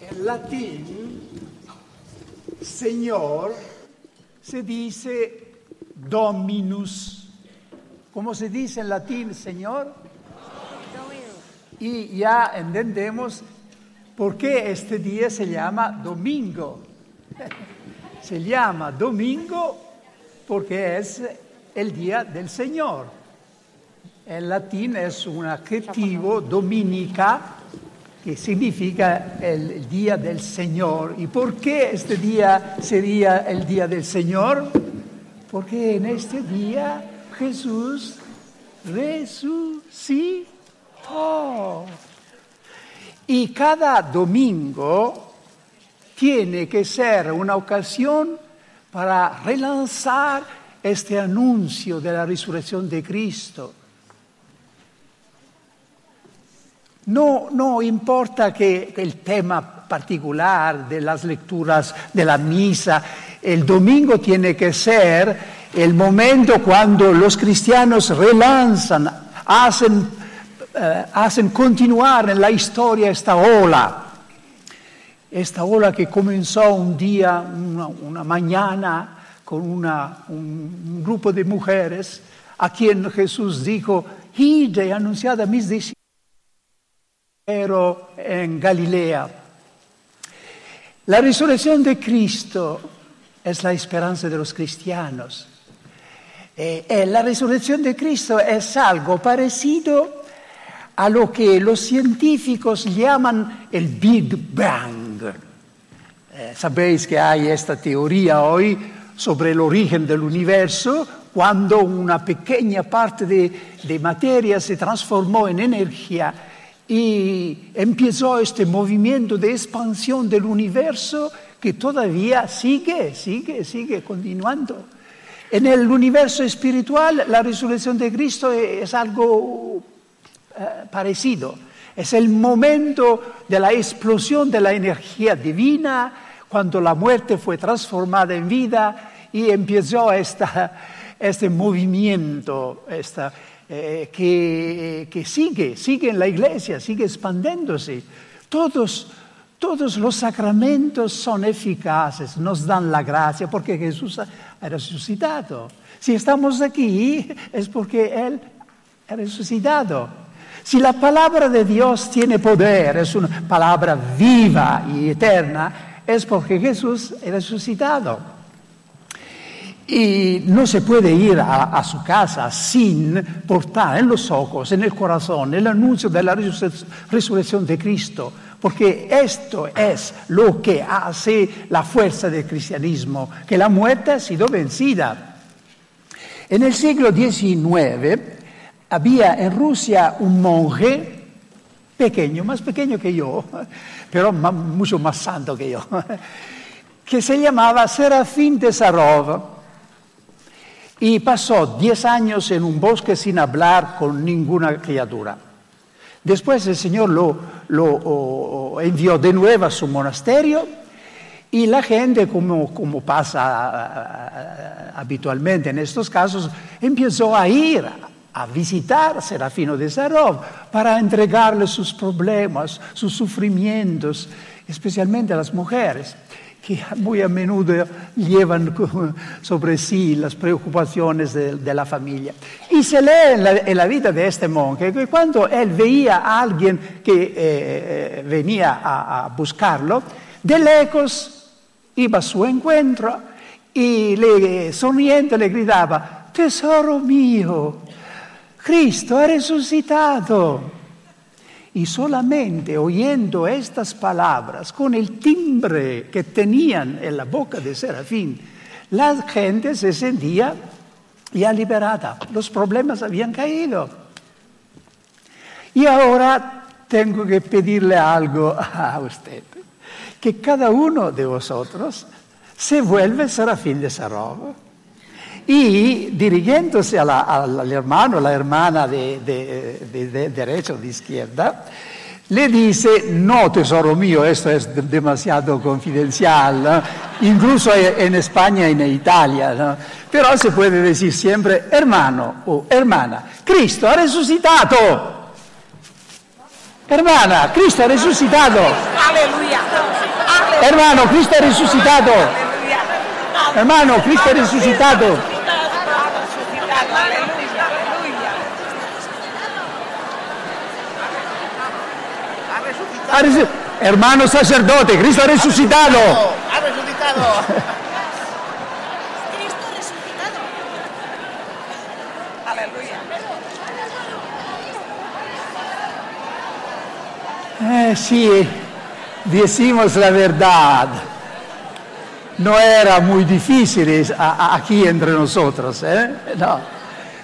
En latín, Señor se dice Dominus. ¿Cómo se dice en latín, Señor? Y ya entendemos por qué este día se llama domingo. Se llama domingo porque es el día del Señor. En latín es un adjetivo dominica que significa el día del Señor. ¿Y por qué este día sería el día del Señor? Porque en este día Jesús resucitó. Y cada domingo tiene que ser una ocasión para relanzar este anuncio de la resurrección de Cristo No, no importa que el tema particular de las lecturas de la misa, el domingo tiene que ser el momento cuando los cristianos relanzan, hacen, eh, hacen continuar en la historia esta ola. Esta ola que comenzó un día, una, mañana, con un, grupo de mujeres a quien Jesús dijo, id mis discípulos ero en Galilea. La resurrección de Cristo es la esperanza de los cristianos. Eh, eh, la resurrección de Cristo es algo parecido a lo que los científicos llaman el Big Bang. Eh, sabéis que hay esta teoría hoy sobre el origen del universo, cuando una pequeña parte de, de materia se transformó en energía y empezó este movimiento de expansión del universo que todavía sigue, sigue, sigue continuando. En el universo espiritual la resurrección de Cristo es algo eh, parecido. Es el momento de la explosión de la energía divina, cuando la muerte fue transformada en vida y empezó este movimiento, esta, eh, que, sigue, sigue en la iglesia, sigue expandiéndose. Todos, todos los sacramentos son eficaces, nos dan la gracia porque Jesús ha resucitado. Si estamos aquí es porque Él ha resucitado. Si la palabra de Dios tiene poder, es una palabra viva y eterna, es porque Jesús ha resucitado. Y no se puede ir a, su casa sin portar en los ojos, en el corazón, el anuncio de la resurrección de Cristo, porque esto es lo que hace la fuerza del cristianismo, que la muerte ha sido vencida. En el siglo XIX había en Rusia un monje pequeño, más pequeño que yo, pero mucho más santo que yo, que se llamaba Serafín de Sarov y pasó 10 años en un bosque sin hablar con ninguna criatura. Después el Señor lo, envió de nuevo a su monasterio y la gente, como, como pasa habitualmente en estos casos, empezó a ir a visitar a Serafino de Sarov para entregarle sus problemas, sus sufrimientos, especialmente a las mujeres que muy a menudo llevan sobre sí las preocupaciones de, la familia. Se lee en la, vida de este monje que cuando él veía a alguien que eh, eh, venía a, buscarlo, de lejos iba a su encuentro y le, sonriente le gritaba, tesoro mío, Cristo ha resucitado y solamente oyendo estas palabras, con el timbre que tenían en la boca de Serafín, la gente se sentía ya liberada, los problemas habían caído. Y ahora tengo que pedirle algo a usted, que cada uno de vosotros se vuelve Serafín de Sarov y dirigiéndose al hermano, la hermana de, de, derecha o de izquierda, le dice, no, tesoro mío, esto es demasiado confidencial, incluso en España y en Italia, pero se puede decir siempre, hermano o hermana, Cristo ha resucitado. Hermana, Cristo ha resucitado. Aleluya. Hermano, Cristo ha resucitado. Hermano, Cristo ha resucitado. Ha resu- Hermano sacerdote, Cristo ha resucitado. Ha resucitado. Cristo resucitado. Aleluya. Eh, sí, decimos la verdad. No era muy difícil aquí entre nosotros, ¿eh? No.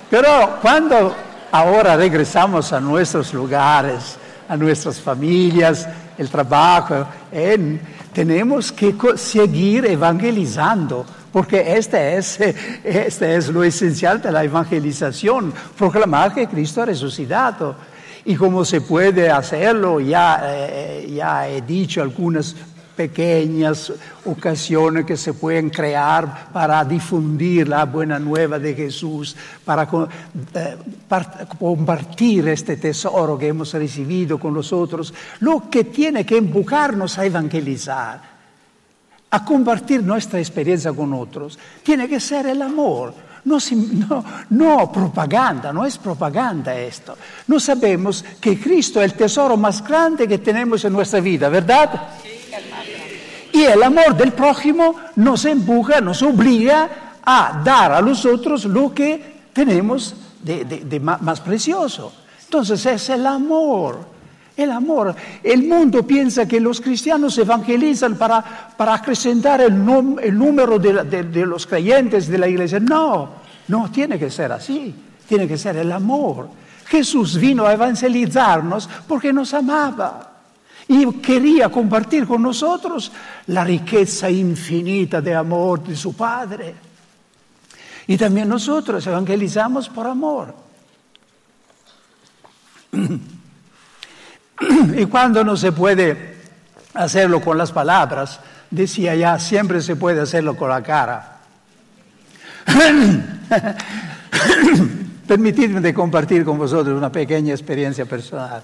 Pero cuando ahora regresamos a nuestros lugares, a nuestras familias, el trabajo, eh, tenemos que seguir evangelizando, porque este es, eh, este es lo esencial de la evangelización, proclamar que Cristo ha resucitado. Y cómo se puede hacerlo, ya, eh, ya he dicho algunas pequeñas ocasiones que se pueden crear para difundir la buena nueva de Jesús, para eh, par- compartir este tesoro que hemos recibido con los otros, lo que tiene que empujarnos a evangelizar, a compartir nuestra experiencia con otros, tiene que ser el amor. No, no, no propaganda, no es propaganda esto. No sabemos que Cristo es el tesoro más grande que tenemos en nuestra vida, ¿verdad? El amor del prójimo nos empuja, nos obliga a dar a los otros lo que tenemos de, más precioso. Entonces es el amor, el amor. El mundo piensa que los cristianos evangelizan para, para acrecentar el, número de los creyentes de la iglesia. No, no tiene que ser así, tiene que ser el amor. Jesús vino a evangelizarnos porque nos amaba y quería compartir con nosotros la riqueza infinita de amor de su Padre. Y también nosotros evangelizamos por amor. Y cuando no se puede hacerlo con las palabras, decía ya, siempre se puede hacerlo con la cara. Permitidme de compartir con vosotros una pequeña experiencia personal.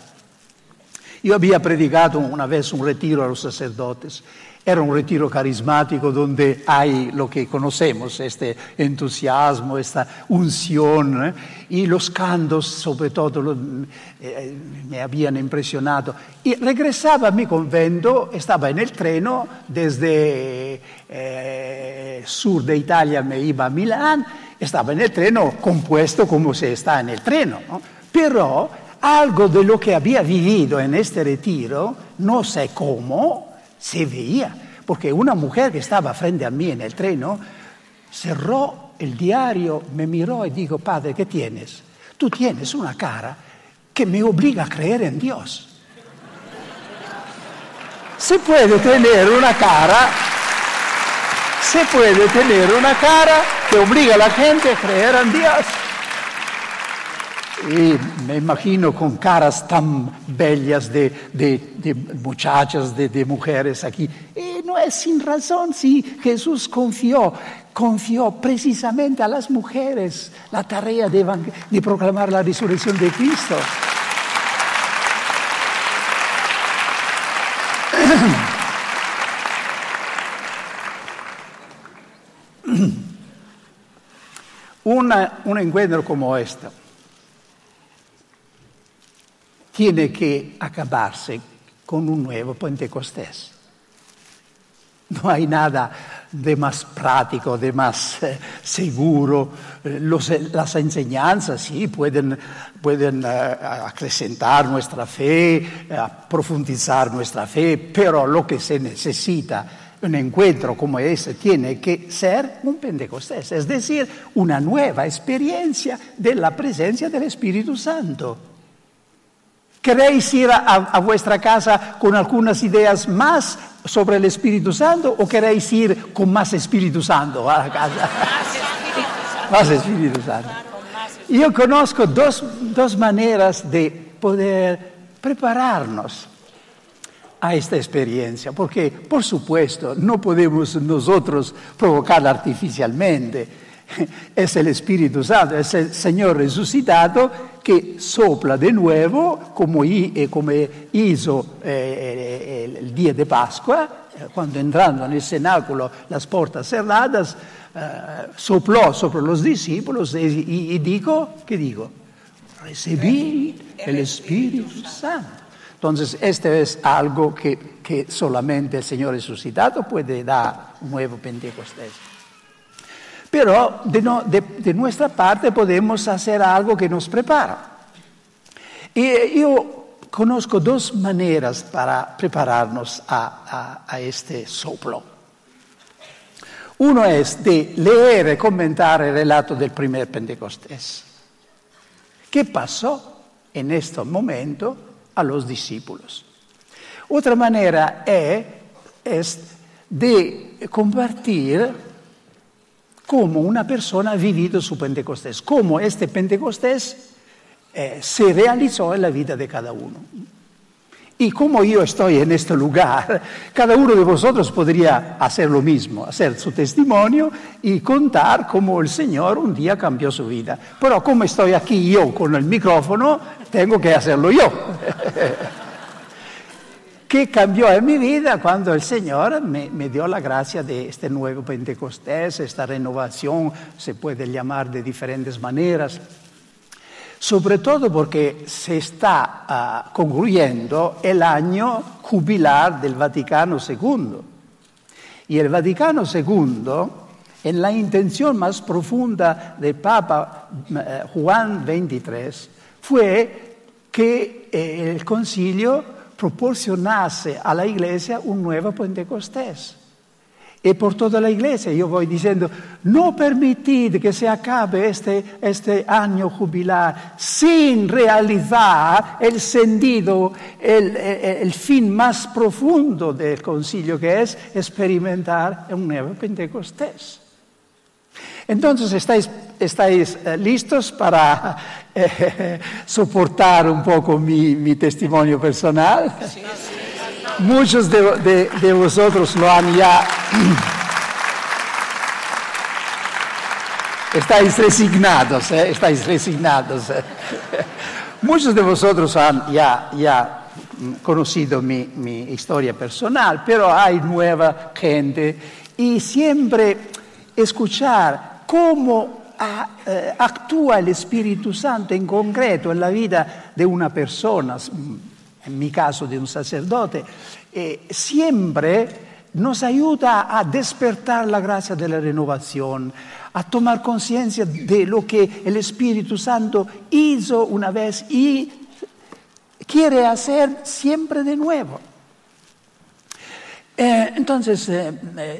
Yo había predicado una vez un retiro a los sacerdotes. Era un retiro carismático donde hay lo que conocemos, este entusiasmo, esta unción, ¿eh? y los cantos todo lo- eh, me habían impresionado. Y regresaba a mi convento, estaba en el treno desde eh, sur de Italia, me iba a Milán, estaba en el treno compuesto como se está en el treno, ¿no? pero algo de lo que había vivido en este retiro, no sé cómo, se veía, porque una mujer que estaba frente a mí en el treno cerró el diario, me miró y dijo, padre, ¿qué tienes? Tú tienes una cara que me obliga a creer en Dios. Se puede tener una cara, se puede tener una cara que obliga a la gente a creer en Dios. Y me imagino con caras tan bellas de, de- muchachas, de, mujeres aquí. Y no es sin razón si Jesús confió, confió precisamente a las mujeres la tarea de proclamar la resurrección de Cristo. Una- un encuentro como este tiene que acabarse con un nuevo Pentecostés. No hay nada de más práctico, de más eh, seguro. Eh, los- las enseñanzas sí pueden, pueden eh, acrecentar nuestra fe, eh, profundizar nuestra fe, pero lo que se necesita un encuentro como ese tiene que ser un Pentecostés, es decir, una nueva experiencia de la presencia del Espíritu Santo. ¿Queréis ir a, a vuestra casa con algunas ideas más sobre el Espíritu Santo o queréis ir con más Espíritu Santo a la casa? más Espíritu Santo. Yo conozco dos, dos maneras de poder prepararnos a esta experiencia, porque por supuesto no podemos nosotros provocarla artificialmente. es el Espíritu Santo, es el Señor resucitado que sopla de nuevo, como, eh, hizo eh, el, día de Pascua, eh, cuando entrando en el cenáculo las puertas cerradas, sopló sobre los discípulos y, dijo, ¿qué digo? Recibí el Espíritu Santo. Entonces, este es algo que, que solamente el Señor resucitado puede dar un nuevo Pentecostés. Pero de, nuestra parte podemos hacer algo que nos prepara. Y yo conozco dos maneras para prepararnos a, este soplo. Uno es de leer y comentar el relato del primer Pentecostés. ¿Qué pasó en este momento a los discípulos? Otra manera es de compartir cómo una persona ha vivido su Pentecostés, cómo este Pentecostés eh, se realizó en la vida de cada uno. Y como yo estoy en este lugar, cada uno de vosotros podría hacer lo mismo, hacer su testimonio y contar cómo el Señor un día cambió su vida. Pero como estoy aquí yo con el micrófono, tengo que hacerlo yo. ¿Qué cambió en mi vida cuando el Señor me, dio la gracia de este nuevo Pentecostés, esta renovación, se puede llamar de diferentes maneras. Sobre todo porque se está ah, concluyendo el año jubilar del Vaticano II. Y el Vaticano II, en la intención más profunda del Papa eh, Juan XXIII, fue que eh, el concilio proporcionase a la iglesia un nuevo Pentecostés. Y por toda la iglesia yo voy diciendo, no permitid que se acabe este, este año jubilar sin realizar el sentido, el, el, fin más profundo del concilio, que es experimentar un nuevo Pentecostés. Entonces, ¿estáis, eh, listos para eh, soportar un poco mi, testimonio personal? Muchos de, vosotros lo han ya... Estáis resignados, ¿eh? estáis resignados. Muchos de vosotros han ya, ya conocido mi, mi historia personal, pero hay nueva gente y siempre escuchar cómo eh, actúa el Espíritu Santo en concreto en la vida de una persona, en mi caso de un sacerdote, eh, siempre nos ayuda a despertar la gracia de la a tomar conciencia de lo que el Espíritu Santo hizo una vez y quiere hacer siempre de nuevo. Eh, entonces,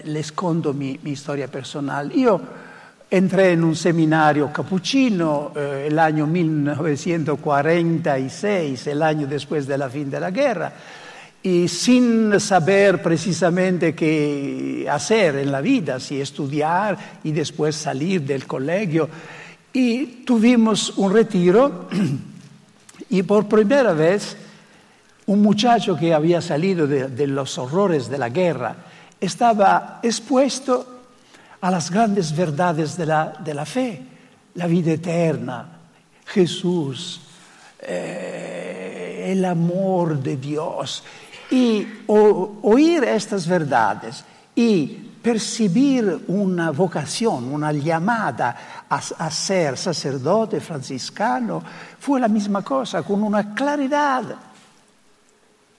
les conto mi, mi, historia personal. Yo Entré en un seminario capuchino eh, el año 1946, el año después de la fin de la guerra, y sin saber precisamente qué hacer en la vida, si estudiar y después salir del colegio. Y tuvimos un retiro y por primera vez un muchacho que había salido de, de los horrores de la guerra estaba expuesto a las grandes verdades de la, fe, la vida eterna, Jesús, eh, el amor de Dios. Y oír estas verdades y percibir una vocación, una llamada a, a, ser sacerdote franciscano, fue la misma cosa, con una claridad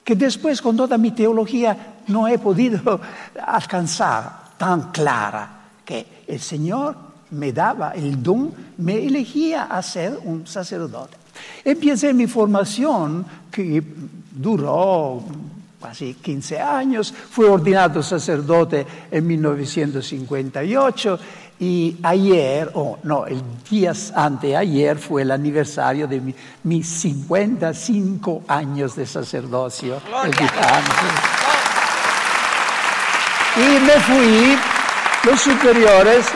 que después con toda mi teología no he podido alcanzar tan clara que el Señor me daba el don, me elegía a ser un sacerdote. Empecé mi formación que duró casi 15 años, fui ordenado sacerdote en 1958 y ayer, o no, el día ayer fue el aniversario de mis 55 años de sacerdocio. Y me fui los superiores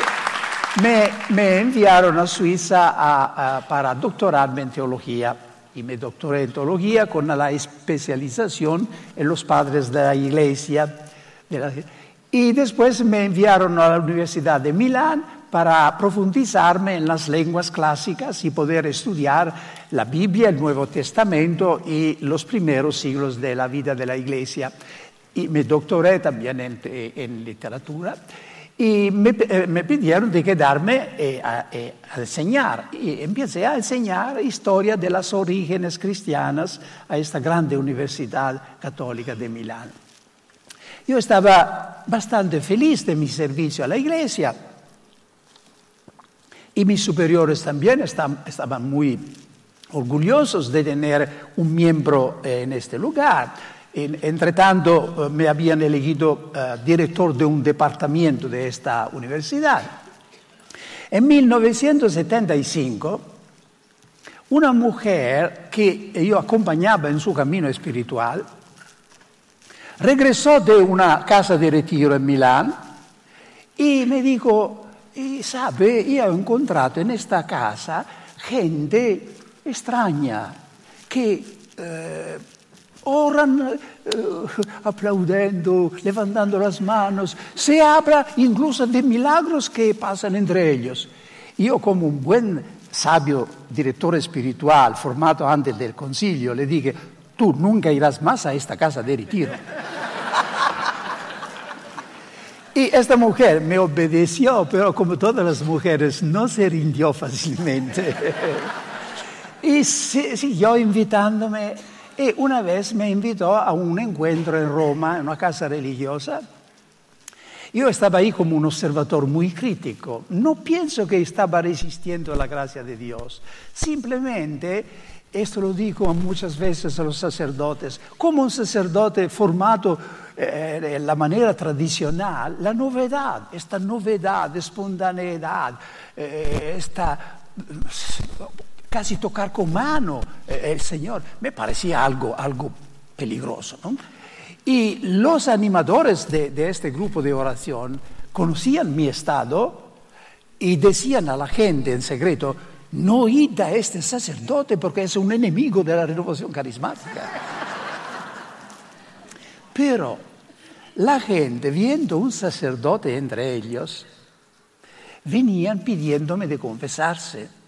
me, enviaron a Suiza para doctorarme en teología y me doctoré en teología con la especialización en los padres de la iglesia. y después me enviaron a la Universidad de Milán para profundizarme en las lenguas clásicas y poder estudiar la Biblia, el Nuevo Testamento y los primeros siglos de la vida de la Iglesia. Y me doctoré también en, en literatura y me, eh, me, pidieron de quedarme eh, a, eh, a, enseñar. Y empecé a enseñar historia de las orígenes cristianas a esta grande universidad católica de Milán. Yo estaba bastante feliz de mi servicio a la iglesia y mis superiores también estaban muy orgullosos de tener un miembro en este lugar. Entre tanto, eh, me habían elegido uh, director de un departamento de esta universidad. En 1975, una mujer que yo acompañaba en su camino espiritual regresó de una casa de retiro en Milán y me dijo, sabe, yo he encontrado en esta casa gente extraña que eh, oran eh, aplaudendo, levantando las manos, se habla incluso de milagros que pasan entre ellos. Yo como un buen sabio director espiritual formado antes del concilio le dije, tú nunca irás más a esta casa de retiro. Y esta mujer me obedeció, pero como todas las mujeres, no se rindió fácilmente. y siguió invitándome y una vez me invitó a un encuentro en Roma, en una casa religiosa. Yo estaba ahí como un observador muy crítico. No pienso que estaba resistiendo a la gracia de Dios. Simplemente, esto lo digo muchas veces a los sacerdotes, como un sacerdote formado eh, en la manera tradicional, la novedad, esta novedad, espontaneidad, eh, esta casi tocar con mano eh, el Señor. Me parecía algo, algo peligroso. ¿no? Y los animadores de, este grupo de oración conocían mi estado y decían a la gente en secreto, no id a este sacerdote porque es un enemigo de la renovación carismática. Pero la gente, viendo un sacerdote entre ellos, venían pidiéndome de confesarse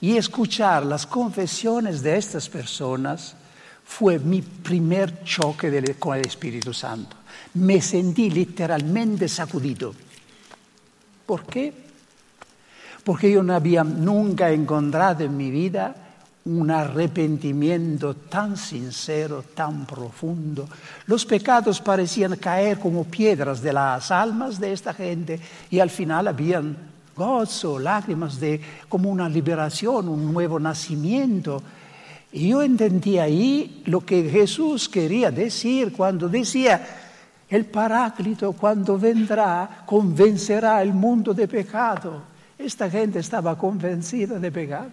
y escuchar las confesiones de estas personas fue mi primer choque con el Espíritu Santo. Me sentí literalmente sacudido. ¿Por qué? Porque yo no había nunca encontrado en mi vida un arrepentimiento tan sincero, tan profundo. Los pecados parecían caer como piedras de las almas de esta gente y al final habían gozo, lágrimas de como una liberación, un nuevo nacimiento. Y yo entendí ahí lo que Jesús quería decir cuando decía, el Paráclito cuando vendrá convencerá el mundo de pecado. Esta gente estaba convencida de pecado.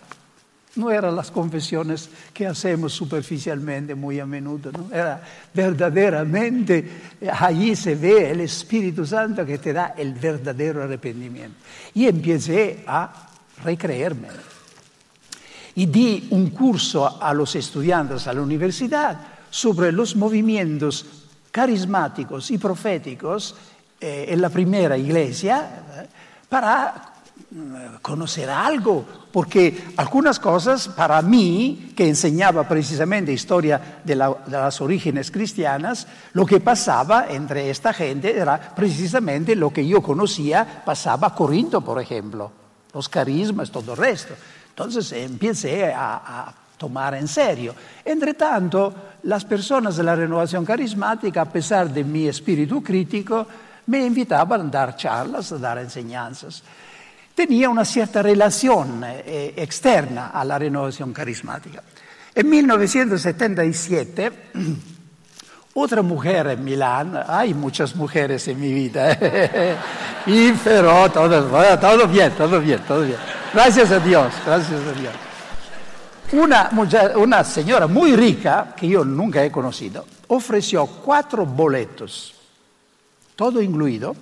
No eran las confesiones que hacemos superficialmente muy a menudo, ¿no? Era verdaderamente, allí se ve el Espíritu Santo que te da el verdadero arrepentimiento. Y empecé a recreerme. Y di un curso a los estudiantes a la universidad sobre los movimientos carismáticos y proféticos eh, en la primera iglesia para conocer algo, porque algunas cosas para mí, que enseñaba precisamente historia de, la, de, las orígenes cristianas, lo que pasaba entre esta gente era precisamente lo que yo conocía, pasaba a Corinto, por ejemplo, los carismas, todo el resto. Entonces empecé a, a tomar en serio. Entre tanto, las personas de la renovación carismática, a pesar de mi espíritu crítico, me invitaban a dar charlas, a dar enseñanzas tenía una cierta relación eh, externa a la renovación carismática. En 1977, otra mujer en Milán, hay muchas mujeres en mi vida, y pero todo, todo bien, todo bien, todo bien. Gracias a Dios, gracias a Dios. Una, una señora muy rica, que yo nunca he conocido, ofreció cuatro boletos, todo incluido,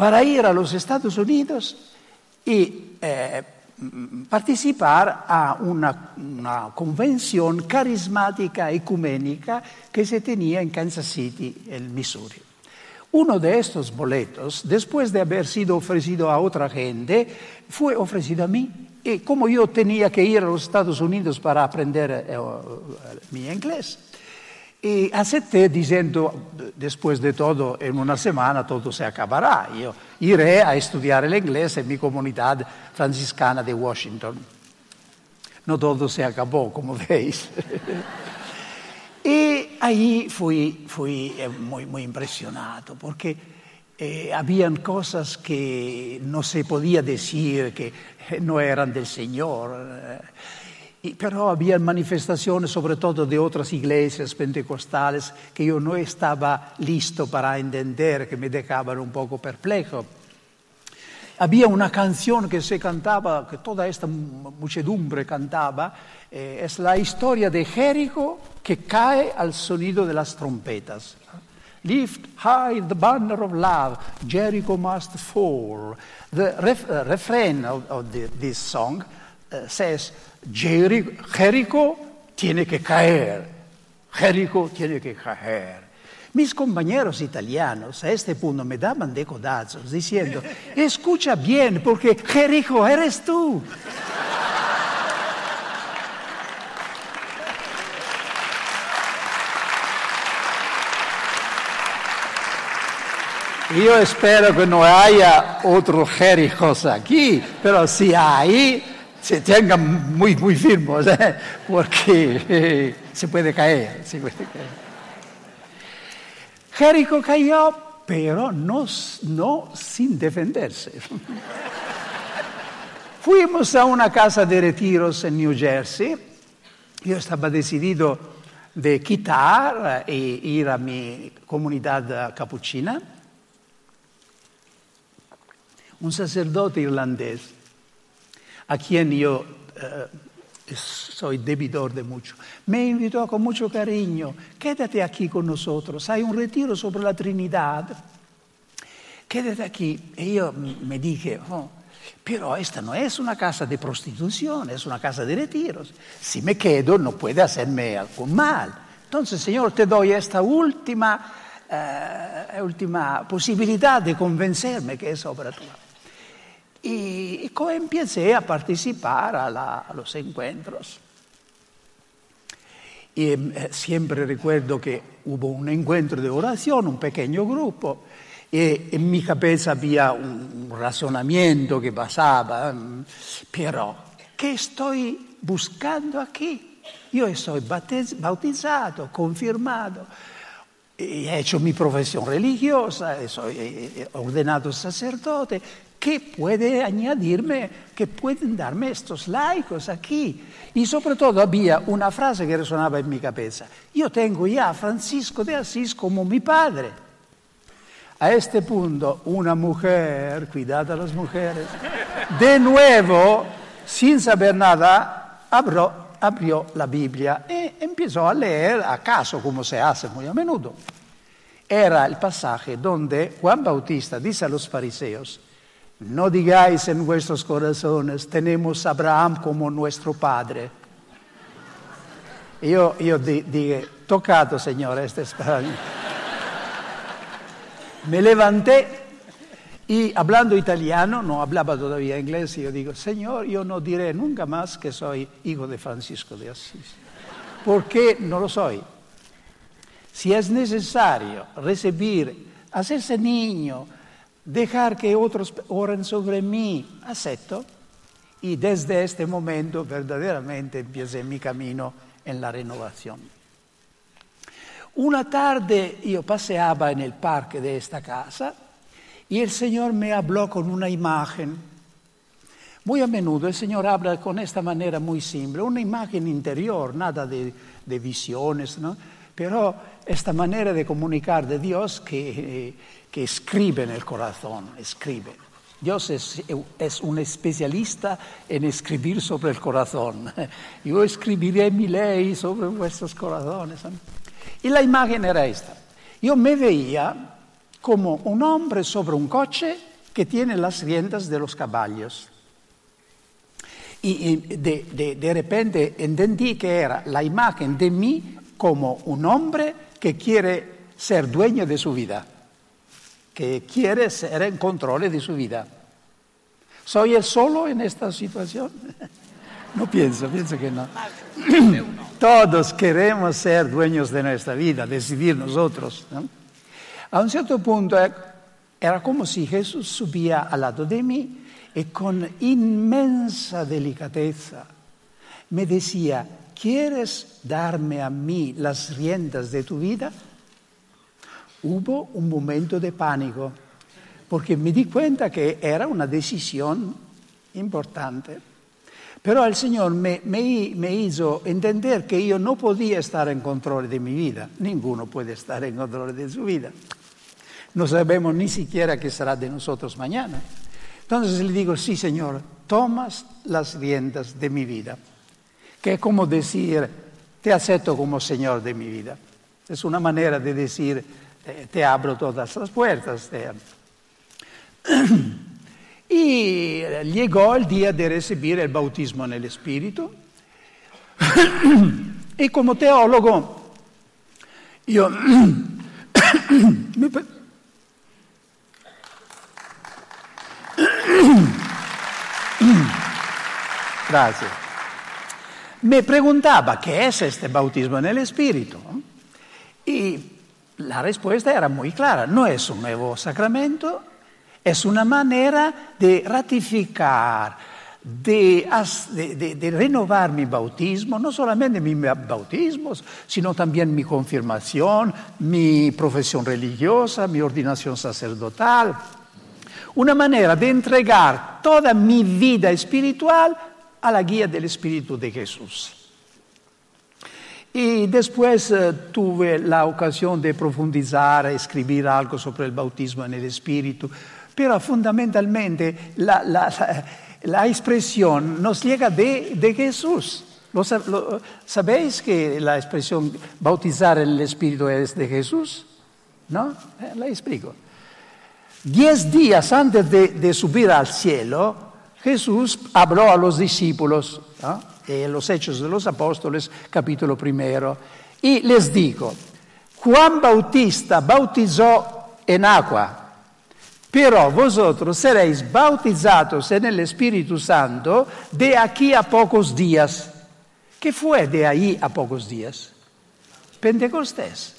para ir a los Estados Unidos y eh, participar a una, convención carismática ecuménica que se tenía en Kansas City, en Missouri. Uno de estos boletos, después de haber sido ofrecido a otra gente, fue ofrecido a mí. Y como yo tenía que ir a los Estados Unidos para aprender eh, mi inglés, y acepté diciendo, después de todo, en una semana todo se acabará. Yo iré a estudiar el inglés en mi comunidad franciscana de Washington. No todo se acabó, como veis. y ahí fui, fui eh, muy, muy impresionado, porque eh, habían cosas que no se podía decir, que no eran del Señor. Eh, pero había manifestaciones sobre todo de otras iglesias pentecostales que yo no estaba listo para entender, que me dejaban un poco perplejo. Había una canción que se cantaba, que toda esta muchedumbre cantaba, eh, es la historia de Jericho que cae al sonido de las trompetas. Lift high the banner of love, Jericho must fall. The ref, uh, refrain of, of this song uh, says, Jericho tiene que caer, Jericho tiene que caer. Mis compañeros italianos a este punto me daban de codazos diciendo, escucha bien porque Jericho eres tú. Yo espero que no haya otros Jericos aquí, pero si hay, se tengan muy, muy firmes, ¿eh? porque eh, se puede caer, se puede caer. Jericho cayó, pero no, no sin defenderse. Fuimos a una casa de retiros en New Jersey. Yo estaba decidido de quitar e ir a mi comunidad capuchina. Un sacerdote irlandés a quien yo eh, soy debidor de mucho. Me invitó con mucho cariño, quédate aquí con nosotros, hay un retiro sobre la Trinidad, quédate aquí. Y yo me dije, oh, pero esta no es una casa de prostitución, es una casa de retiros. Si me quedo no puede hacerme algo mal. Entonces, Señor, te doy esta última, eh, última posibilidad de convencerme que es obra tuya. Y, empecé a participar a, los encuentros. Y eh, siempre recuerdo que hubo un encuentro de oración, un pequeño grupo, y en mi cabeza había un, razonamiento que pasaba, mm, pero ¿qué estoy buscando aquí? Yo estoy bautizado, confirmado, he hecho mi profesión religiosa, soy ordenado sacerdote, ¿Qué puede añadirme, qué pueden darme estos laicos aquí? Y sobre todo había una frase que resonaba en mi cabeza. Yo tengo ya a Francisco de Asís como mi padre. A este punto, una mujer, cuidado a las mujeres, de nuevo, sin saber nada, abrió, abrió la Biblia e empezó a leer, acaso como se hace muy a menudo. Era el pasaje donde Juan Bautista dice a los fariseos, no digáis en vuestros corazones, tenemos a Abraham como nuestro padre. Yo, yo dije, tocado, Señor, este España. Me levanté y hablando italiano, no hablaba todavía inglés, y yo digo, Señor, yo no diré nunca más que soy hijo de Francisco de Asís. Porque no lo soy. Si es necesario recibir, hacerse niño, dejar que otros oren sobre mí, acepto. Y desde este momento verdaderamente empecé mi camino en la renovación. Una tarde yo paseaba en el parque de esta casa y el Señor me habló con una imagen. Muy a menudo el Señor habla con esta manera muy simple, una imagen interior, nada de, de visiones, ¿no? pero esta manera de comunicar de Dios que, eh, que escribe en el corazón, escribe. Dios es, un especialista en escribir sobre el corazón. Yo escribiré mi ley sobre vuestros corazones. Y la imagen era esta. Yo me veía como un hombre sobre un coche que tiene las riendas de los caballos. Y de repente entendí que era la imagen de mí como un hombre que quiere ser dueño de su vida. Que quiere ser en control de su vida. ¿Soy el solo en esta situación? No pienso, pienso que no. Todos queremos ser dueños de nuestra vida, decidir nosotros. A un cierto punto eh, era como si Jesús subía al lado de mí y con inmensa delicadeza me decía, ¿quieres darme a mí las riendas de tu vida? Hubo un momento de pánico, porque me di cuenta que era una decisión importante. Pero el Señor me, me, me, hizo entender que yo no podía estar en control de mi vida. Ninguno puede estar en control de su vida. No sabemos ni siquiera qué será de nosotros mañana. Entonces le digo, sí, Señor, tomas las riendas de mi vida. Que es como decir, te acepto como Señor de mi vida. Es una manera de decir, te abro todas las puertas. Te... Y llegó el día de recibir el bautismo en el Espíritu. y como teólogo, yo me... Gracias. Me preguntaba, ¿qué es este bautismo en el Espíritu? Y la respuesta era muy clara, no es un nuevo sacramento, es una manera de ratificar, de, renovar mi bautismo, no solamente mi bautismo, sino también mi confirmación, mi profesión religiosa, mi ordenación sacerdotal. Una manera de entregar toda mi vida espiritual a la guía del Espíritu de Jesús. Y después uh, tuve la ocasión de profundizar, escribir algo sobre el bautismo en el Espíritu, pero fundamentalmente la, la, la expresión nos llega de, de Jesús. ¿Lo, lo, ¿Sabéis que la expresión bautizar en el Espíritu es de Jesús? ¿No? Eh, la explico. Diez días antes de, de, subir al cielo, Jesús habló a los discípulos. En los Hechos de los Apóstoles, capítulo primero, y les dijo, Juan Bautista bautizó en agua pero vosotros seréis bautizados en el Espíritu Santo de aquí a pocos días. ¿Qué fue de ahí a pocos días? Pentecostés.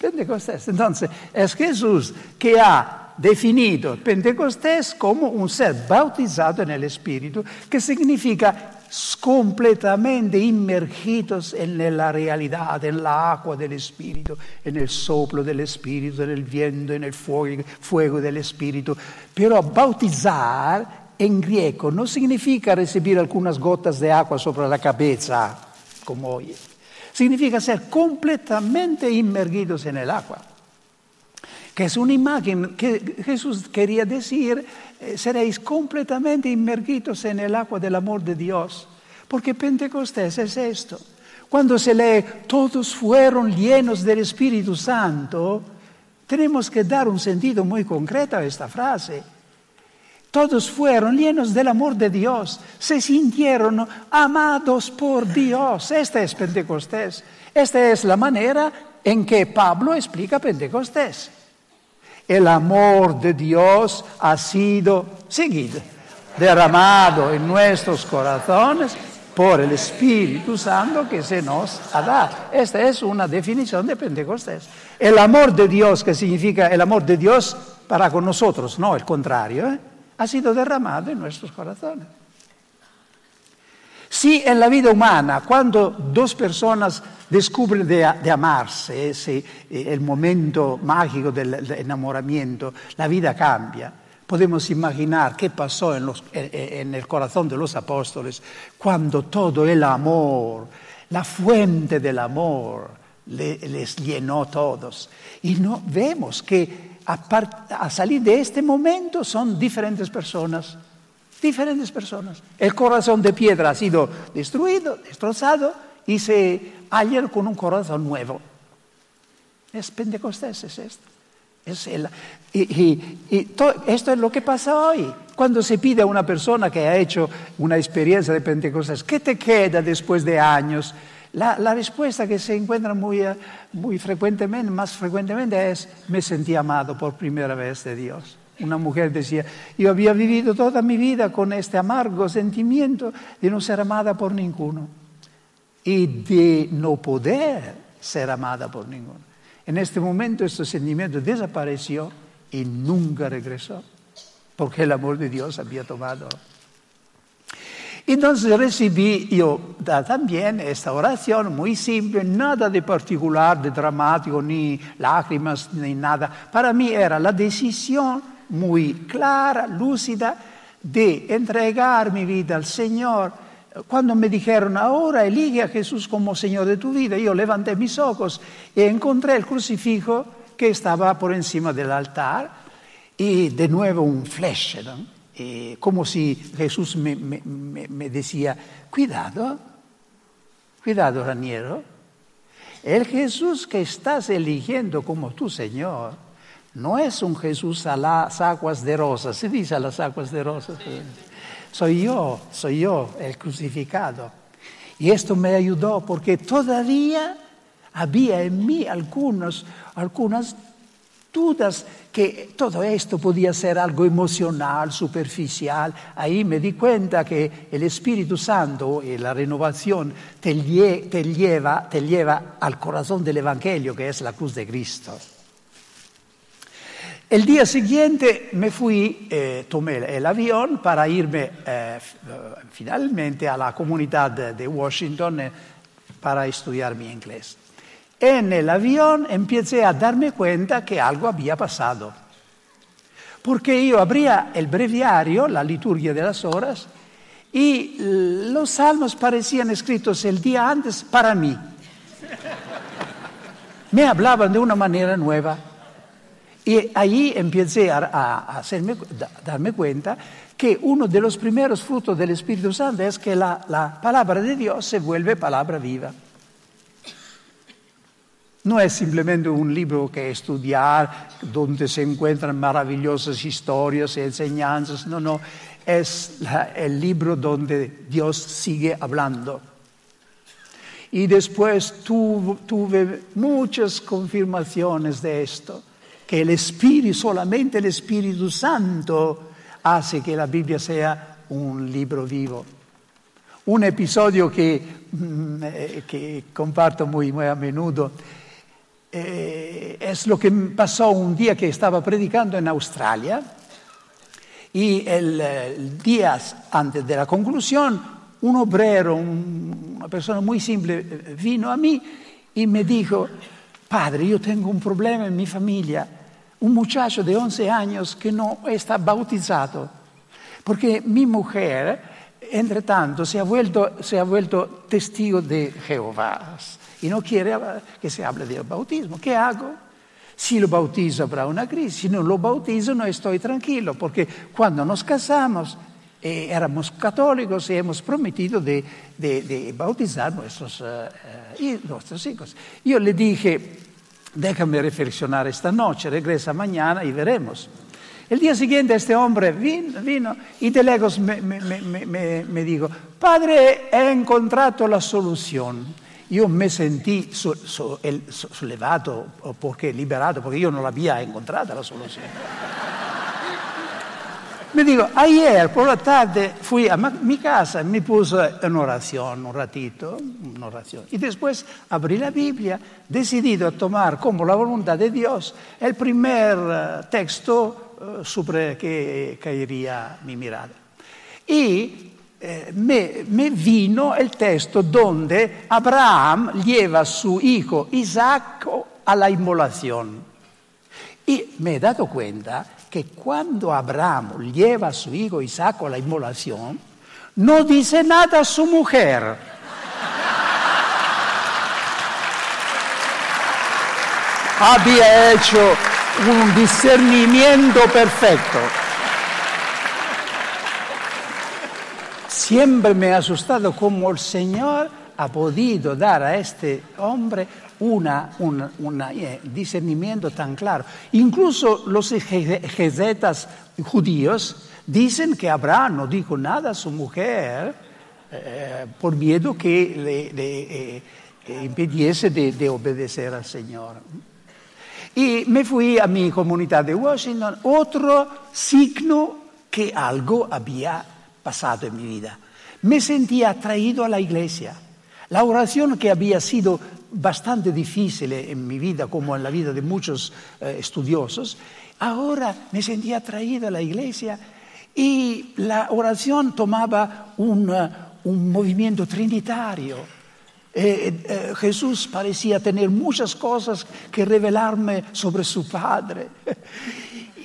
Pentecostés. Entonces, es Jesús que ha definido Pentecostés como un ser bautizado en el Espíritu, que significa completamente inmergidos en la realidad, en la agua del Espíritu, en el soplo del Espíritu, en el viento, en el fuego, del Espíritu. Pero bautizar en griego no significa recibir algunas gotas de agua sobre la cabeza, como hoy. Significa ser completamente inmergidos en el agua que es una imagen que Jesús quería decir, eh, seréis completamente inmergidos en el agua del amor de Dios, porque Pentecostés es esto. Cuando se lee, todos fueron llenos del Espíritu Santo, tenemos que dar un sentido muy concreto a esta frase. Todos fueron llenos del amor de Dios, se sintieron amados por Dios. Esta es Pentecostés. Esta es la manera en que Pablo explica Pentecostés. El amor de Dios ha sido seguido, derramado en nuestros corazones por el Espíritu Santo que se nos ha dado. Esta es una definición de Pentecostés. El amor de Dios, que significa el amor de Dios para con nosotros, no el contrario, ¿eh? ha sido derramado en nuestros corazones. Si en la vida humana, cuando dos personas descubren de, amarse, ese, eh, el momento mágico del, enamoramiento, la vida cambia. Podemos imaginar qué pasó en, el corazón de los apóstoles cuando todo el amor, la fuente del amor, le, les llenó todos. Y no vemos que a, a salir de este momento son diferentes personas diferentes personas. El corazón de piedra ha sido destruido, destrozado y se hallan con un corazón nuevo. Es Pentecostés, es esto. Y, y, y to, esto es lo que pasa hoy. Cuando se pide a una persona que ha hecho una experiencia de Pentecostés, ¿qué te queda después de años? La, la respuesta que se encuentra muy, muy frecuentemente, más frecuentemente es, me sentí amado por primera vez de Dios. Una mujer decía, yo había vivido toda mi vida con este amargo sentimiento de no ser amada por ninguno y de no poder ser amada por ninguno. En este momento este sentimiento desapareció y nunca regresó, porque el amor de Dios había tomado. Entonces recibí yo también esta oración muy simple, nada de particular, de dramático, ni lágrimas, ni nada. Para mí era la decisión muy clara, lúcida, de entregar mi vida al Señor. Cuando me dijeron, ahora elige a Jesús como Señor de tu vida, yo levanté mis ojos y encontré el crucifijo que estaba por encima del altar y de nuevo un flash, ¿no? eh, como si Jesús me, me, me, decía, cuidado, cuidado Raniero, el Jesús que estás eligiendo como tu Señor no es un Jesús a las aguas de rosas, se dice a las aguas de rosas, soy yo, soy yo el crucificado. Y esto me ayudó porque todavía había en mí algunos, algunas dudas que todo esto podía ser algo emocional, superficial. Ahí me di cuenta que el Espíritu Santo y la renovación te, te, lleva, te lleva al corazón del Evangelio, que es la cruz de Cristo. El día siguiente me fui, eh, tomé el avión para irme eh, finalmente a la comunidad de Washington eh, para estudiar mi inglés. En el avión empecé a darme cuenta que algo había pasado. Porque yo abría el breviario, la liturgia de las horas, y los salmos parecían escritos el día antes para mí. Me hablaban de una manera nueva. Y allí empecé a, darme cuenta que uno de los primeros frutos del Espíritu Santo es que la palabra de Dios se vuelve palabra viva. No es simplemente un libro que estudiar, donde se encuentran maravillosas historias y enseñanzas, no, no, es el libro donde Dios sigue hablando. Y después tuve muchas confirmaciones de esto, que el Espíritu, solamente el Espíritu Santo hace que la Biblia sea un libro vivo. Un episodio que, mm, eh, que comparto muy a menudo eh, es lo que pasó un día que estaba predicando en Australia y el, el día antes de la conclusión un obrero, un, una persona muy simple, eh, vino a mí y me dijo, padre, yo tengo un problema en mi familia, un muchacho de 11 años que no está bautizado, porque mi mujer, entre tanto, se ha vuelto, testigo de Jehová. Y no quiere que se hable del bautismo. ¿Qué hago? Si lo bautizo habrá una crisis, si no lo bautizo no estoy tranquilo, porque cuando nos casamos eh, éramos católicos y hemos prometido de, de, de bautizar nuestros, uh, nuestros hijos. Yo le dije, déjame reflexionar esta noche, regresa mañana y veremos. El día siguiente este hombre vino, y de lejos me, me, me, me dijo, padre, he encontrado la solución io mi sentì su, el, sollevato perché liberato perché io non l'aveva incontrata la soluzione. Mi dico, ayer por la tarde fui a mi casa, mi puse una oración, un ratito, una oración. Y después abrí la Biblia, decidido a tomar como la voluntad de Dios el primer eh, texto uh, sobre que caería mi mirada. Y eh, me, vino el texto donde Abraham lleva su hijo Isaac a la inmolación. Y me he dado cuenta que cuando Abraham lleva a su hijo Isaac a la inmolación, no dice nada a su mujer. Había hecho un discernimiento perfecto. Siempre me ha asustado cómo el Señor ha podido dar a este hombre un una, eh, discernimiento tan claro. Incluso los jezetas judíos dicen que Abraham no dijo nada a su mujer eh, por miedo que le, le, que impidiese de obedecer al Señor. Y me fui a mi comunidad de Washington, otro signo que algo había pasado en mi vida. Me sentía atraído a la iglesia. La oración que había sido bastante difícil en mi vida, como en la vida de muchos eh, estudiosos, ahora me sentía atraído a la iglesia y la oración tomaba un, uh, un movimiento trinitario. Eh, eh, Jesús parecía tener muchas cosas que revelarme sobre su Padre.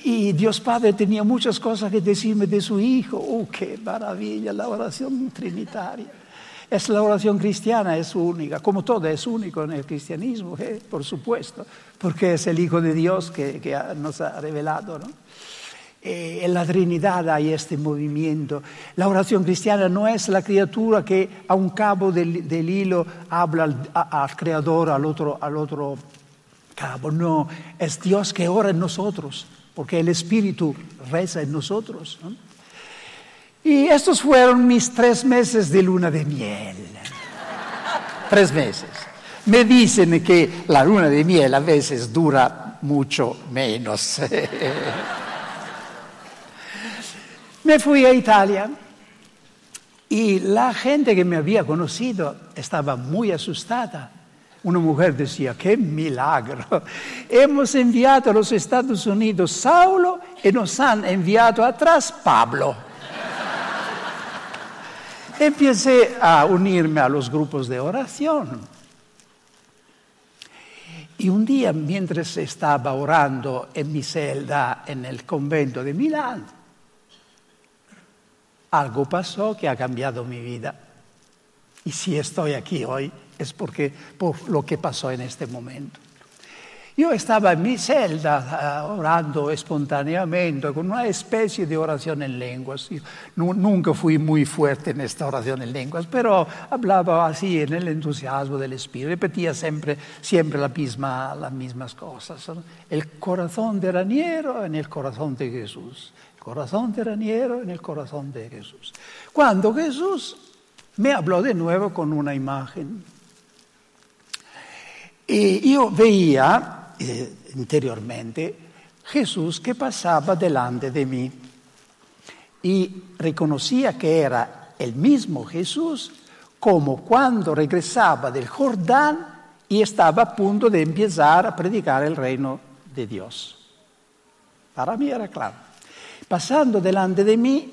Y Dios Padre tenía muchas cosas que decirme de su Hijo. ¡Oh, qué maravilla! La oración trinitaria. Es la oración cristiana, es única, como todo es único en el cristianismo, ¿eh? por supuesto, porque es el Hijo de Dios que, nos ha revelado. ¿no? Eh, en la Trinidad hay este movimiento. La oración cristiana no es la criatura que a un cabo del, hilo habla al, Creador, al otro, al otro cabo, no, es Dios que ora en nosotros, porque el Espíritu reza en nosotros. ¿no? Y estos fueron mis tres meses de luna de miel. tres meses. Me dicen que la luna de miel a veces dura mucho menos. me fui a Italia y la gente que me había conocido estaba muy asustada. Una mujer decía, qué milagro. Hemos enviado a los Estados Unidos Saulo y nos han enviado atrás Pablo empecé a unirme a los grupos de oración. Y un día, mientras estaba orando en mi celda en el convento de Milán, algo pasó que ha cambiado mi vida. Y si estoy aquí hoy es porque por lo que pasó en este momento. Yo estaba en mi celda uh, orando espontáneamente con una especie de oración en lenguas. Nunca fui muy fuerte en esta oración en lenguas, pero hablaba así en el entusiasmo del Espíritu. Repetía siempre, siempre la misma, las mismas cosas. El corazón de Raniero en el corazón de Jesús. El corazón de Raniero en el corazón de Jesús. Cuando Jesús me habló de nuevo con una imagen. Y yo veía interiormente Jesús que pasaba delante de mí y reconocía que era el mismo Jesús como cuando regresaba del Jordán y estaba a punto de empezar a predicar el reino de Dios. Para mí era claro. Pasando delante de mí,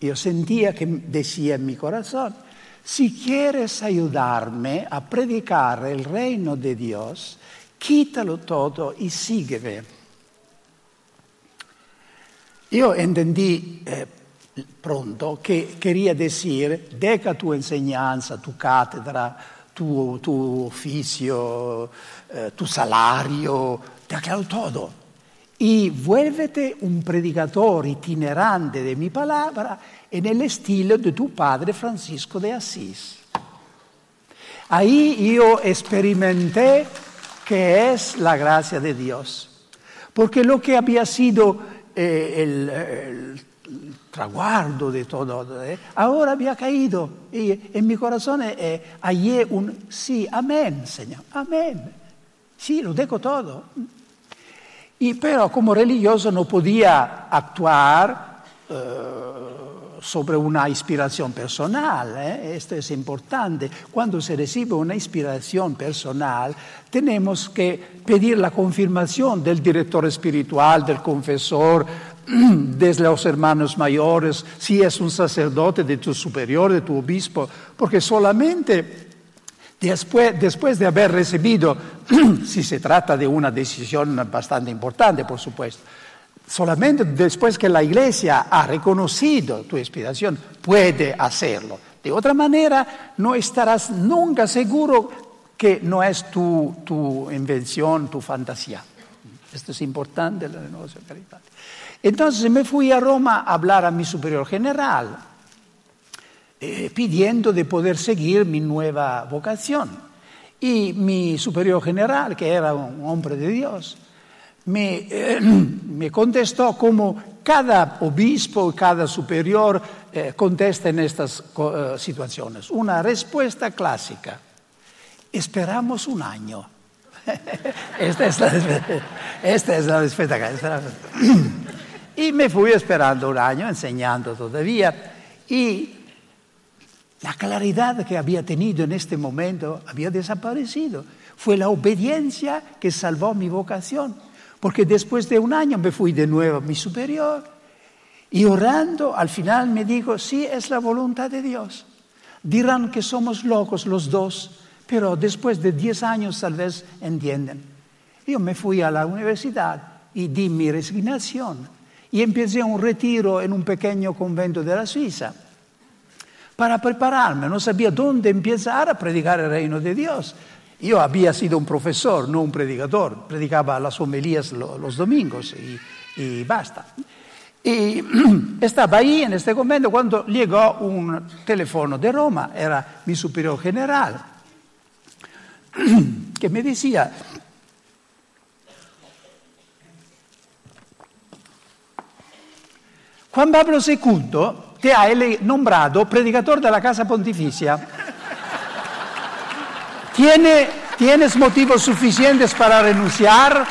yo sentía que decía en mi corazón, si quieres ayudarme a predicar el reino de Dios, quítalo todo y sígueme. Yo entendí eh, pronto que quería decir, deja tu enseñanza, tu cátedra, tu, tu oficio, eh, tu salario, déjalo todo. Y vuélvete un predicador itinerante de mi palabra en el estilo de tu padre Francisco de Asís. Ahí yo experimenté que es la gracia de Dios. Porque lo que había sido eh, el, traguardo de todo, eh, ahora había caído y en mi corazón eh, hallé un sí, amén, Señor, amén. Sí, lo dejo todo. Y pero como religioso no podía actuar sobre una inspiración personal. ¿eh? Esto es importante. Cuando se recibe una inspiración personal, tenemos que pedir la confirmación del director espiritual, del confesor, de los hermanos mayores, si es un sacerdote, de tu superior, de tu obispo, porque solamente Después, después, de haber recibido, si se trata de una decisión bastante importante, por supuesto, Solamente después que la iglesia ha reconocido tu inspiración puede hacerlo. De otra manera, no estarás nunca seguro que no es tu, tu invención, tu fantasía. Esto es importante la renovación caritativa. Entonces me fui a Roma a hablar a mi superior general, eh, pidiendo de poder seguir mi nueva vocación. Y mi superior general, que era un hombre de Dios, me, eh, me contestó como cada obispo, cada superior eh, contesta en estas eh, situaciones. Una respuesta clásica. esperamos un año. esta, es la, esta es la respuesta. Y me fui esperando un año, enseñando todavía. Y la claridad que había tenido en este momento había desaparecido. Fue la obediencia que salvó mi vocación. Porque después de un año me fui de nuevo a mi superior y orando, al final me dijo, sí, es la voluntad de Dios. Dirán que somos locos los dos, pero después de diez años tal vez entienden. Yo me fui a la universidad y di mi resignación y empecé un retiro en un pequeño convento de la Suiza para prepararme. No sabía dónde empezar a predicar el reino de Dios. Yo había sido un profesor, no un predicador. Predicaba las homilías los domingos y, basta. Y estaba ahí en este convento cuando llegó un teléfono de Roma, era mi superior general, que me decía, Juan Pablo II te ha nombrado predicador de la Casa Pontificia. ¿Tienes motivos suficientes para renunciar?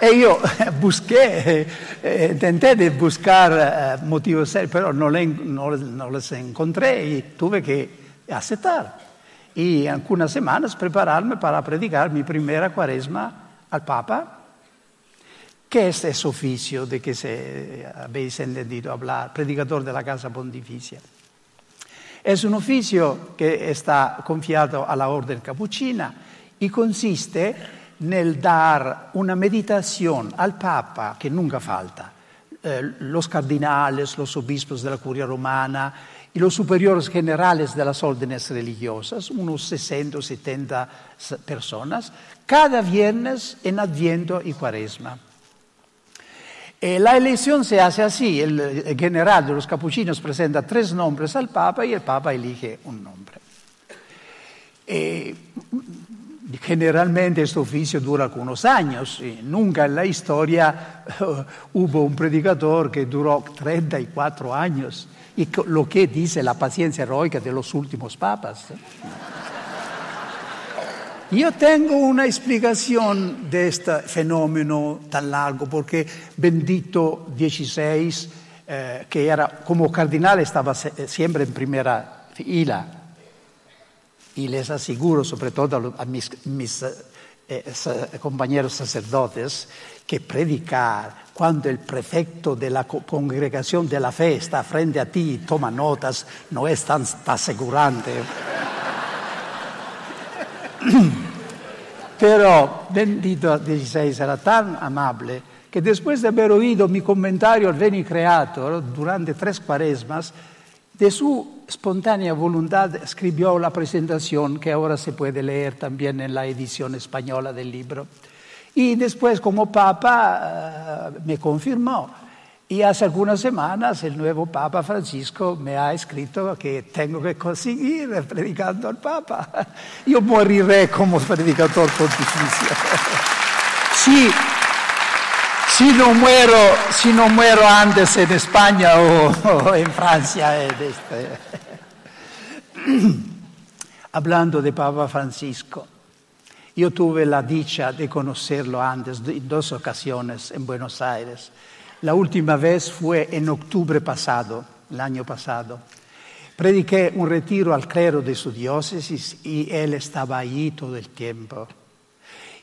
Y yo busqué, eh, intenté de buscar eh, motivos pero no, no, los encontré y tuve que aceptar. Y algunas semanas prepararme para predicar mi primera cuaresma al Papa. ¿Qué es ese oficio de que se habéis entendido hablar, predicador de la Casa Pontificia? Es un oficio que está confiado a la Orden Capuchina y consiste nel dar una meditación al Papa que nunca falta. Eh, los cardinales, los obispos de la curia romana y los superiores generales de las órdenes religiosas, unos 60 o 70 personas, cada viernes en Adviento y Cuaresma. Eh, la elección se hace así, el, general de los capuchinos presenta tres nombres al Papa y el Papa elige un nombre. Eh, generalmente este oficio dura algunos años, y nunca en la historia hubo un predicador que duró 34 años, y lo que dice la paciencia heroica de los últimos papas. Yo tengo una explicación de este fenómeno tan largo porque Bendito XVI, eh, que era como cardinal, estaba eh, siempre en primera fila. Y les aseguro, sobre todo a mis, eh, compañeros sacerdotes, que predicar cuando el prefecto de la congregación de la fe está frente a ti y toma notas no es tan asegurante. Pero Bendito XVI era tan amable que después de haber oído mi comentario al Veni Creator durante tres cuaresmas, de su espontánea voluntad escribió la presentación que ahora se puede leer también en la edición española del libro. Y después, como Papa, eh, me confirmó y hace algunas semanas el nuevo Papa Francisco me ha escrito que tengo que conseguir predicando al Papa. Yo moriré como predicador pontificio. si, si, no muero, si no muero antes en España o, en Francia. Este. Hablando de Papa Francisco, yo tuve la dicha de conocerlo antes en dos ocasiones en Buenos Aires. La última vez fue en octubre pasado, el año pasado. Prediqué un retiro al clero de su diócesis y él estaba allí todo el tiempo.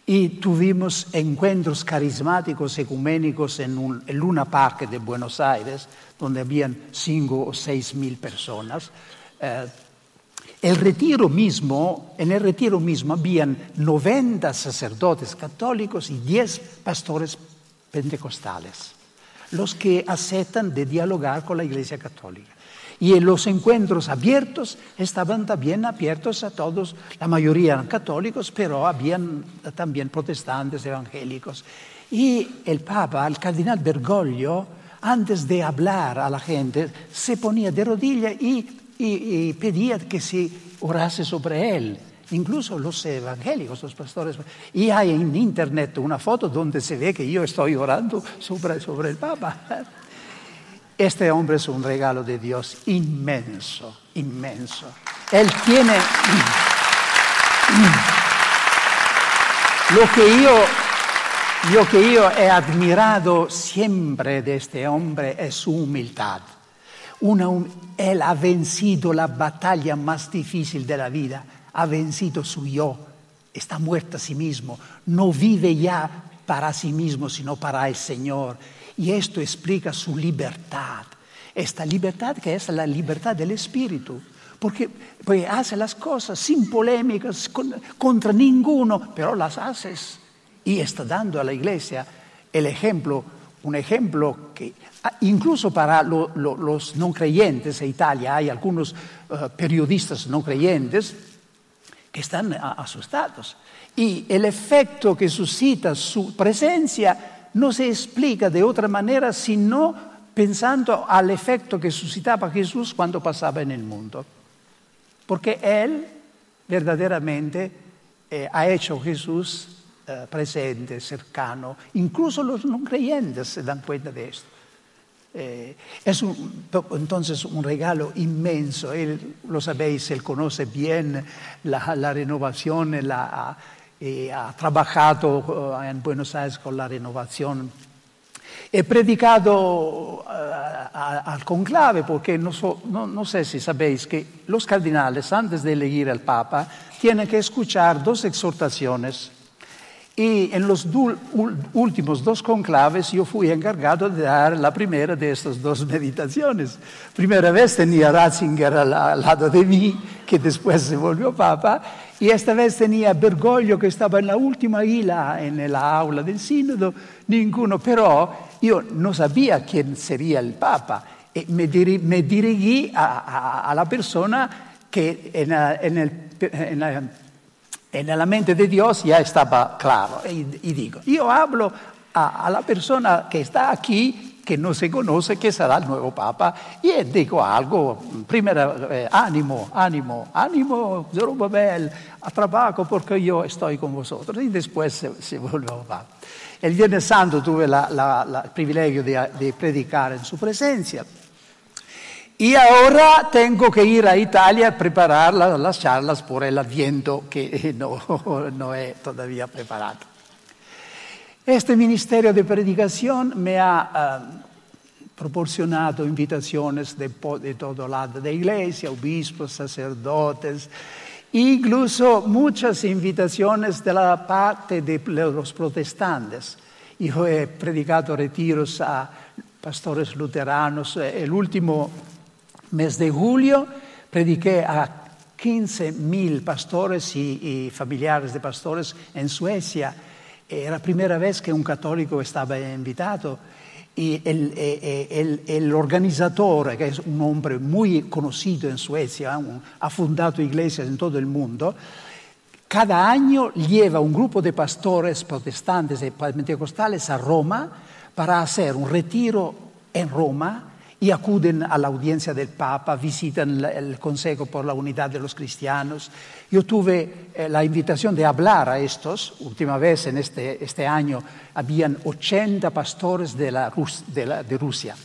Y tuvimos encuentros carismáticos ecuménicos en, un, Luna Park de Buenos Aires, donde habían cinco o seis mil personas. Eh, el retiro mismo, en el retiro mismo habían 90 sacerdotes católicos y 10 pastores pentecostales los que aceptan de dialogar con la Iglesia Católica. Y en los encuentros abiertos estaban también abiertos a todos, la mayoría eran católicos, pero habían también protestantes, evangélicos. Y el Papa, el cardenal Bergoglio, antes de hablar a la gente, se ponía de rodillas y, y pedía que se orase sobre él incluso los evangélicos, los pastores. Y hay en internet una foto donde se ve que yo estoy orando sobre, el Papa. Este hombre es un regalo de Dios inmenso, inmenso. Él tiene... Lo que yo, lo que yo he admirado siempre de este hombre es su humildad. Él ha vencido la batalla más difícil de la vida, ha vencido su yo, está muerto a sí mismo, no vive ya para sí mismo, sino para el Señor. Y esto explica su libertad, esta libertad que es la libertad del Espíritu. Porque, hace las cosas sin polémicas contra ninguno, pero las haces. Y está dando a la iglesia el ejemplo, un ejemplo que ah, incluso para los no creyentes en Italia hay algunos eh, periodistas no creyentes que están asustados. Y el efecto que suscita su presencia no se explica de otra manera sino pensando al efecto que suscitaba Jesús cuando pasaba en el mundo. Porque Él verdaderamente eh, ha hecho Jesús eh, presente, cercano. Incluso los no creyentes se dan cuenta de esto. Eh, es entonces un regalo inmenso. Él, lo sabéis, él conoce bien la, renovación, la, ha trabajado en Buenos Aires con la renovación He predicado al conclave porque no, no, no, sé si sabéis que los cardinales antes de elegir al Papa tienen que escuchar dos exhortaciones y en los últimos dos conclaves yo fui encargado de dar la primera de estas dos meditaciones. Primera vez tenía Ratzinger al, lado de mí, que después se volvió papa, y esta vez tenía Bergoglio que estaba en la última hila en la aula del sínodo, ninguno, pero yo no sabía quién sería el papa y me, dirigí a, la persona que en, en el... En en la mente de Dios ya estaba claro. Y, digo, yo hablo a, la persona que está aquí, que no se conoce, que será el nuevo Papa, y digo algo, primero, eh, ánimo, ánimo, ánimo, Zorobabel, a trabajo porque yo estoy con vosotros. Y después se, se volvió Papa. El Viernes Santo tuve el privilegio de, de predicar en su presencia. Y ahora tengo que ir a Italia a preparar las charlas por el Adviento que no, no he todavía preparado. Este ministerio de predicación me ha eh, proporcionado invitaciones de, de, todo lado de iglesia, obispos, sacerdotes, incluso muchas invitaciones de la parte de los protestantes. Yo he predicado retiros a pastores luteranos, eh, el último mes de julio prediqué a 15 mil pastores y, familiares de pastores en Suecia. Era la primera vez que un católico estaba invitado y el, eh, eh, el, organizador, que es un hombre muy conocido en Suecia, ha fundado iglesias en todo el mundo, cada año lleva un grupo de pastores protestantes y pentecostales a Roma para hacer un retiro en Roma y acuden a la audiencia del Papa, visitan el Consejo por la Unidad de los Cristianos. Yo tuve eh, la invitación de hablar a estos, última vez en este, este año, habían 80 pastores de, la, de, Rusia.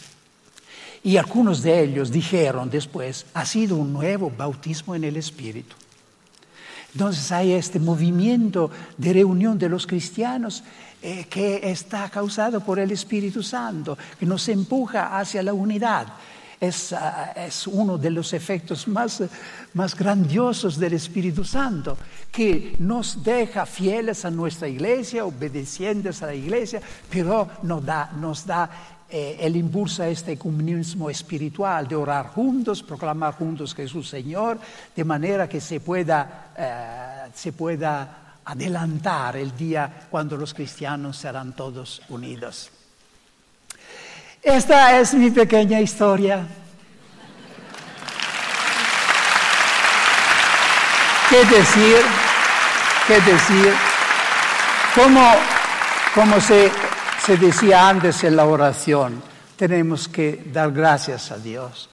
Y algunos de ellos dijeron después, ha sido un nuevo bautismo en el Espíritu. Entonces hay este movimiento de reunión de los cristianos eh, que está causado por el Espíritu Santo, que nos empuja hacia la unidad. Es, ah, es, uno de los efectos más, más grandiosos del Espíritu Santo, que nos deja fieles a nuestra iglesia, obedecientes a la iglesia, pero nos da, nos da eh, el impulso a este comunismo espiritual, de orar juntos, proclamar juntos Jesús Señor, de manera que se pueda, eh, se pueda adelantar el día cuando los cristianos serán todos unidos. Esta es mi pequeña historia. ¿Qué decir? ¿Qué decir? Como, como se, se decía antes en la oración, tenemos que dar gracias a Dios